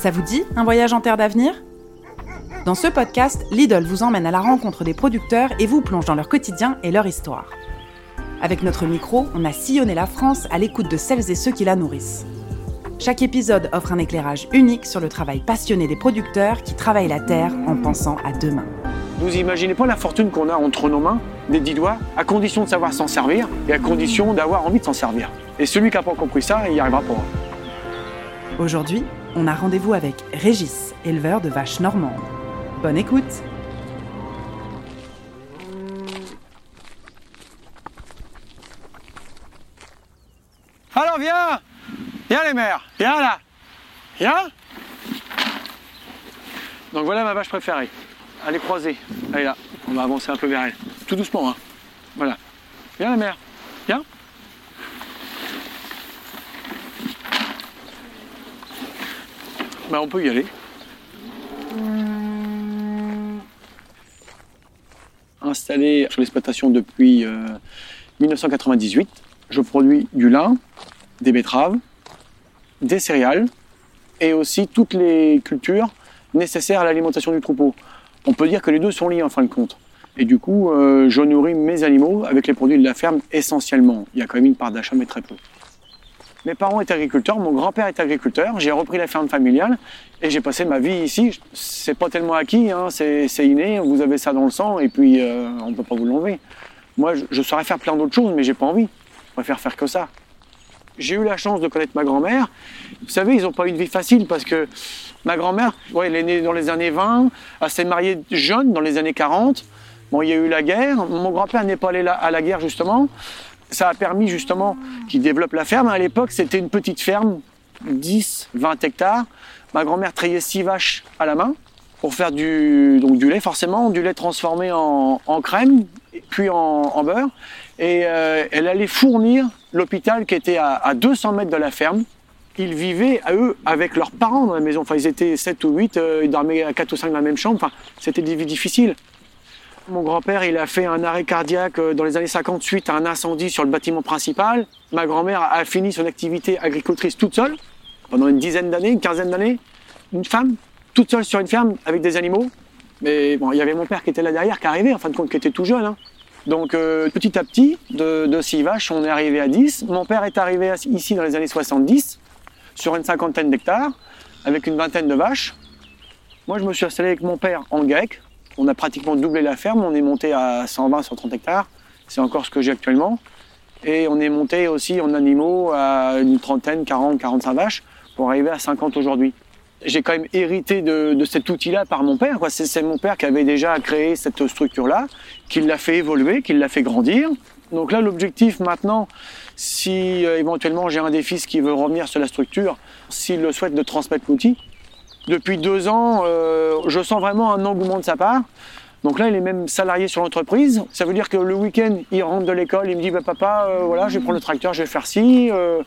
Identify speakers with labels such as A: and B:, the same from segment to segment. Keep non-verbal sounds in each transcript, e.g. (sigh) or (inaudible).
A: Ça vous dit un voyage en terre d'avenir? Dans ce podcast, Lidl vous emmène à la rencontre des producteurs et vous plonge dans leur quotidien et leur histoire. Avec notre micro, on a sillonné la France à l'écoute de celles et ceux qui la nourrissent. Chaque épisode offre un éclairage unique sur le travail passionné des producteurs qui travaillent la terre en pensant à demain.
B: Vous imaginez pas la fortune qu'on a entre nos mains, des dix doigts, à condition de savoir s'en servir et à condition d'avoir envie de s'en servir. Et celui qui n'a pas compris ça, il n'y arrivera pas.
A: Aujourd'hui, on a rendez-vous avec Régis, éleveur de vaches normandes. Bonne écoute
B: Alors viens Viens les mères Viens là Viens Donc voilà ma vache préférée. Elle est croisée. Elle est là. On va avancer un peu vers elle. Tout doucement, hein. Voilà. Viens la mère. Viens. On peut y aller. Installé sur l'exploitation depuis euh, 1998, je produis du lin, des betteraves, des céréales et aussi toutes les cultures nécessaires à l'alimentation du troupeau. On peut dire que les deux sont liés en fin de compte. Et du coup, euh, je nourris mes animaux avec les produits de la ferme essentiellement. Il y a quand même une part d'achat, mais très peu. Mes parents étaient agriculteurs, mon grand-père est agriculteur, j'ai repris la ferme familiale et j'ai passé ma vie ici. C'est pas tellement acquis, hein, c'est inné, vous avez ça dans le sang et puis euh, on peut pas vous l'enlever. Moi, je, saurais faire plein d'autres choses, mais j'ai pas envie. Je préfère faire que ça. J'ai eu la chance de connaître ma grand-mère. Vous savez, ils n'ont pas eu une vie facile parce que ma grand-mère, ouais, elle est née dans les années 20, elle s'est mariée jeune dans les années 40. Bon, il y a eu la guerre. Mon grand-père n'est pas allé à la guerre justement. Ça a permis justement qu'il développe la ferme. À l'époque, c'était une petite ferme, 10, 20 hectares. Ma grand-mère trayait 6 vaches à la main pour faire du, donc du lait forcément, du lait transformé en, crème, puis en, beurre. Et euh, elle allait fournir l'hôpital qui était à, à 200 mètres de la ferme. Ils vivaient à eux avec leurs parents dans la maison. Enfin, ils étaient 7 ou 8, euh, ils dormaient à 4 ou 5 dans la même chambre. Enfin, c'était difficiles. Mon grand-père, il a fait un arrêt cardiaque euh, dans les années 50 suite à un incendie sur le bâtiment principal. Ma grand-mère a fini son activité agricultrice toute seule pendant une dizaine d'années, une quinzaine d'années. Une femme, toute seule sur une ferme avec des animaux. Mais bon, il y avait mon père qui était là derrière, qui arrivait, en fin de compte, qui était tout jeune. hein. Donc euh, petit à petit, de, de 6 vaches, on est arrivé à 10. Mon père est arrivé ici dans les années 70, sur une cinquantaine d'hectares, avec une vingtaine de vaches. Moi, je me suis installé avec mon père en grec. On a pratiquement doublé la ferme. On est monté à 120, 130 hectares. C'est encore ce que j'ai actuellement. Et on est monté aussi en animaux à une trentaine, 40, 45 vaches pour arriver à 50 aujourd'hui. J'ai quand même hérité de, de cet outil-là par mon père. c'est mon père qui avait déjà créé cette structure-là, qui l'a fait évoluer, qui l'a fait grandir. Donc là, l'objectif maintenant, si euh, éventuellement j'ai un des fils qui veut revenir sur la structure, s'il le souhaite de transmettre l'outil, depuis deux ans, euh, je sens vraiment un engouement de sa part. Donc là, il est même salarié sur l'entreprise. Ça veut dire que le week-end, il rentre de l'école, il me dit bah, Papa, euh, voilà, je vais prendre le tracteur, je vais faire ci. Euh,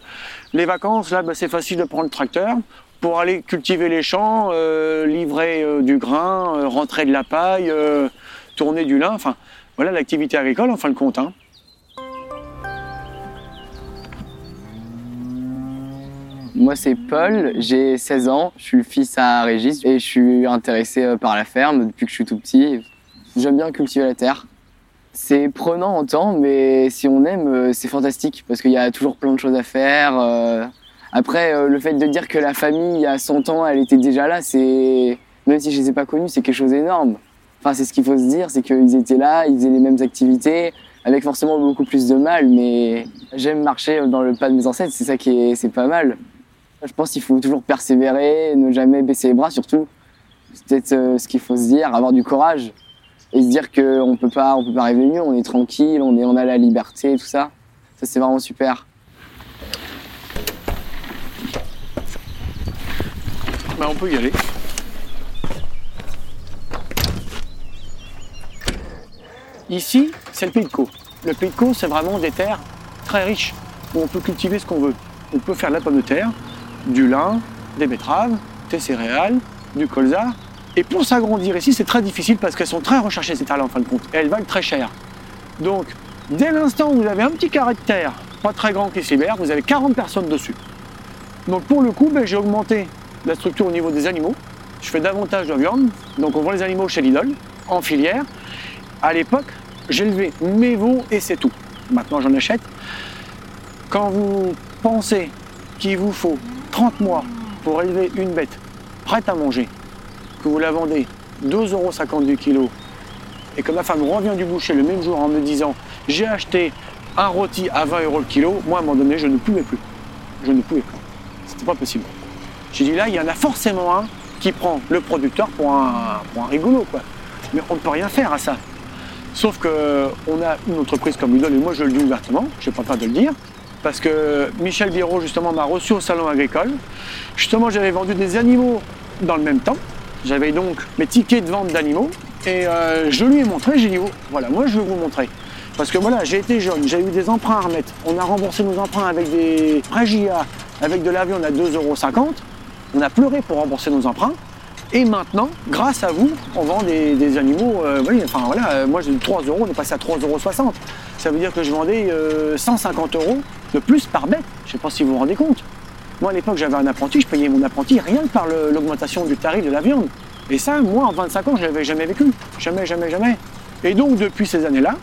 B: les vacances, là, bah, c'est facile de prendre le tracteur pour aller cultiver les champs, livrer du grain, rentrer de la paille, tourner du lin. Enfin, voilà l'activité agricole en fin de compte. hein.
C: Moi, c'est Paul, j'ai 16 ans, je suis le fils à Régis et je suis intéressé euh, par la ferme depuis que je suis tout petit. J'aime bien cultiver la terre. C'est prenant en temps, mais si on aime, euh, c'est fantastique parce qu'il y a toujours plein de choses à faire. euh. Après, le fait de dire que la famille, a 100 ans, elle était déjà là, c'est. Même si je les ai pas connus, c'est quelque chose d'énorme. Enfin, c'est ce qu'il faut se dire, c'est qu'ils étaient là, ils faisaient les mêmes activités, avec forcément beaucoup plus de mal, mais j'aime marcher dans le pas de mes ancêtres, c'est ça qui est, c'est pas mal. Je pense qu'il faut toujours persévérer, ne jamais baisser les bras surtout. C'est peut-être euh, ce qu'il faut se dire, avoir du courage et se dire qu'on peut pas, on peut pas arriver mieux, on est tranquille, on est, on a la liberté, tout ça. Ça c'est vraiment super.
B: Bah, on peut y aller. Ici, c'est le Pays de Caux. Le Pays de Caux, c'est vraiment des terres très riches où on peut cultiver ce qu'on veut. On peut faire de la pomme de terre, du lin, des betteraves, des céréales, du colza. Et pour s'agrandir ici, c'est très difficile parce qu'elles sont très recherchées ces terres-là en fin de compte. Et elles valent très cher. Donc, dès l'instant où vous avez un petit carré de terre, pas très grand qui s'y libère, vous avez 40 personnes dessus. Donc pour le coup, ben, j'ai augmenté la structure au niveau des animaux. Je fais davantage de viande, donc on vend les animaux chez Lidl, en filière. À l'époque, j'élevais mes veaux et c'est tout. Maintenant, j'en achète. Quand vous pensez qu'il vous faut 30 mois pour élever une bête prête à manger, que vous la vendez 2,50 euros du kilo, et que ma femme revient du boucher le même jour en me disant j'ai acheté un rôti à 20 euros le kilo, moi à un moment donné, je ne pouvais plus. Je ne pouvais plus. C'était pas possible. J'ai dit là, il y en a forcément un qui prend le producteur pour un, rigolo, quoi. Mais on ne peut rien faire à ça. Sauf qu'on a une entreprise comme Lidl, et moi je le dis ouvertement, je n'ai pas peur de le dire, parce que Michel Biro justement m'a reçu au salon agricole. Justement, j'avais vendu des animaux dans le même temps. J'avais donc mes tickets de vente d'animaux et euh, je lui ai montré, j'ai dit oh, voilà, moi je vais vous montrer. Parce que voilà, j'ai été jeune, j'ai eu des emprunts à remettre. On a remboursé nos emprunts avec des Regia, avec de l'avion, on a 2,50€. On a pleuré pour rembourser nos emprunts. Et maintenant, grâce à vous, on vend des, animaux. Euh, enfin voilà, euh, moi j'ai eu 3 euros, on est passé à 3,60 euros. Ça veut dire que je vendais 150 euros de plus par bête. Je ne sais pas si vous vous rendez compte. Moi à l'époque j'avais un apprenti, je payais mon apprenti rien que par l'augmentation du tarif de la viande. Et ça, moi en 25 ans, je l'avais jamais vécu. Jamais, jamais, jamais. Et donc depuis ces années-là,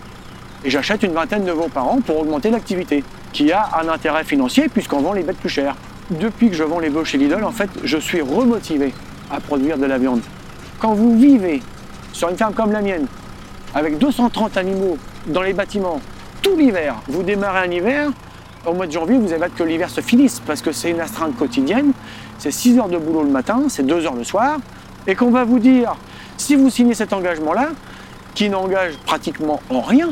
B: j'achète une vingtaine de veaux par an pour augmenter l'activité, qui a un intérêt financier puisqu'on vend les bêtes plus chères. Depuis que je vends les veaux chez Lidl, en fait, je suis remotivé à produire de la viande. Quand vous vivez sur une ferme comme la mienne, avec 230 animaux dans les bâtiments, tout l'hiver, vous démarrez un hiver, au mois de janvier, vous avez hâte que l'hiver se finisse parce que c'est une astreinte quotidienne, c'est 6 heures de boulot le matin, c'est 2 heures le soir, et qu'on va vous dire, si vous signez cet engagement-là, qui n'engage pratiquement en rien,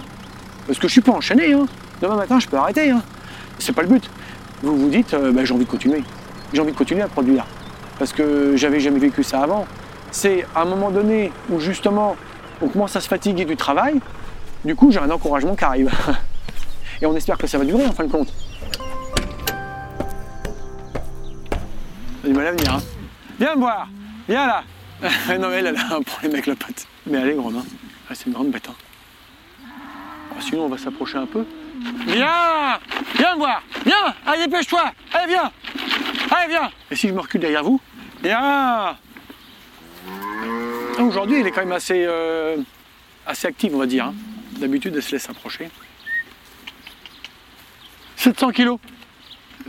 B: parce que je ne suis pas enchaîné, hein. demain matin je peux arrêter, hein. c'est pas le but. Vous vous dites, euh, bah, j'ai envie de continuer, j'ai envie de continuer à produire, parce que j'avais jamais vécu ça avant. C'est à un moment donné où justement on commence à se fatiguer du travail, du coup j'ai un encouragement qui arrive. Et on espère que ça va durer en fin de compte. Du mal à venir, hein. Viens me voir, viens là. (laughs) non mais elle, elle a un problème avec la patte. Mais elle est grande, hein. Ah, c'est une grande bête, hein. Ah, sinon on va s'approcher un peu. Viens Viens me voir Viens Allez, dépêche-toi Allez, viens Allez, viens Et si je me recule derrière vous? Viens ah, Aujourd'hui, elle est quand même assez, euh, assez active, on va dire. Hein. D'habitude, elle se laisse approcher. 700 kilos.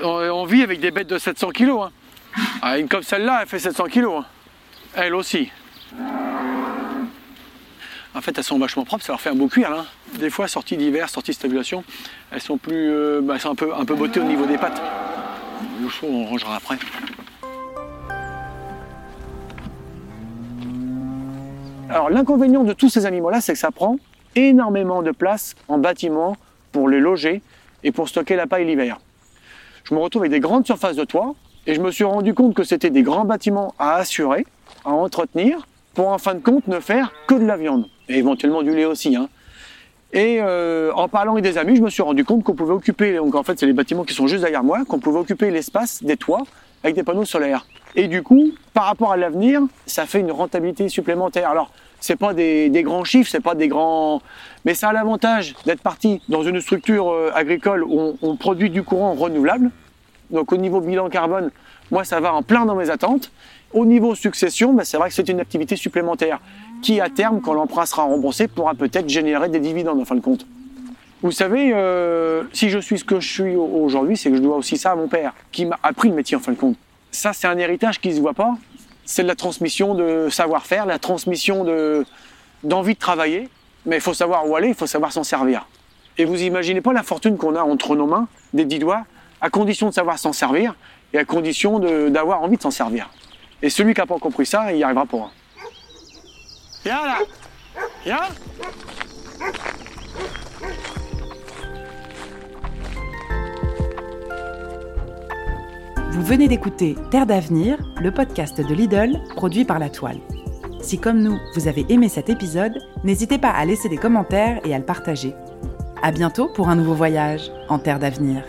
B: On, vit avec des bêtes de 700 kilos. Hein. Ah, une comme celle-là, elle fait 700 kilos. Hein. Elle aussi. En fait, elles sont vachement propres, ça leur fait un beau cuir. Hein. Des fois, sorties d'hiver, sorties de stabulation, elles sont plus, euh, bah, un peu, un peu bottées au niveau des pattes. Le chaud, on rangera après. Alors, l'inconvénient de tous ces animaux-là, c'est que ça prend énormément de place en bâtiment pour les loger et pour stocker la paille l'hiver. Je me retrouve avec des grandes surfaces de toit et je me suis rendu compte que c'était des grands bâtiments à assurer, à entretenir, pour en fin de compte ne faire que de la viande et éventuellement du lait aussi. Hein. Et euh, en parlant avec des amis, je me suis rendu compte qu'on pouvait occuper, donc en fait c'est les bâtiments qui sont juste derrière moi, qu'on pouvait occuper l'espace des toits avec des panneaux solaires. Et du coup, par rapport à l'avenir, ça fait une rentabilité supplémentaire. Alors, c'est pas des, grands chiffres, c'est pas des grands, mais ça a l'avantage d'être parti dans une structure euh, agricole où on, produit du courant renouvelable. Donc au niveau bilan carbone, moi ça va en plein dans mes attentes. Au niveau succession, ben, c'est vrai que c'est une activité supplémentaire qui à terme, quand l'emprunt sera remboursé, pourra peut-être générer des dividendes en fin de compte. Vous savez, euh, si je suis ce que je suis aujourd'hui, c'est que je dois aussi ça à mon père, qui m'a appris le métier en fin de compte. Ça, c'est un héritage qui ne se voit pas, c'est de la transmission de savoir-faire, la transmission de, d'envie de travailler, mais il faut savoir où aller, il faut savoir s'en servir. Et vous imaginez pas la fortune qu'on a entre nos mains, des dix doigts, à condition de savoir s'en servir et à condition d'avoir envie de s'en servir. Et celui qui n'a pas compris ça, il y arrivera pas. Viens là Viens
A: Vous venez d'écouter Terre d'avenir, le podcast de Lidl produit par La Toile. Si comme nous, vous avez aimé cet épisode, n'hésitez pas à laisser des commentaires et à le partager. À bientôt pour un nouveau voyage en Terre d'avenir.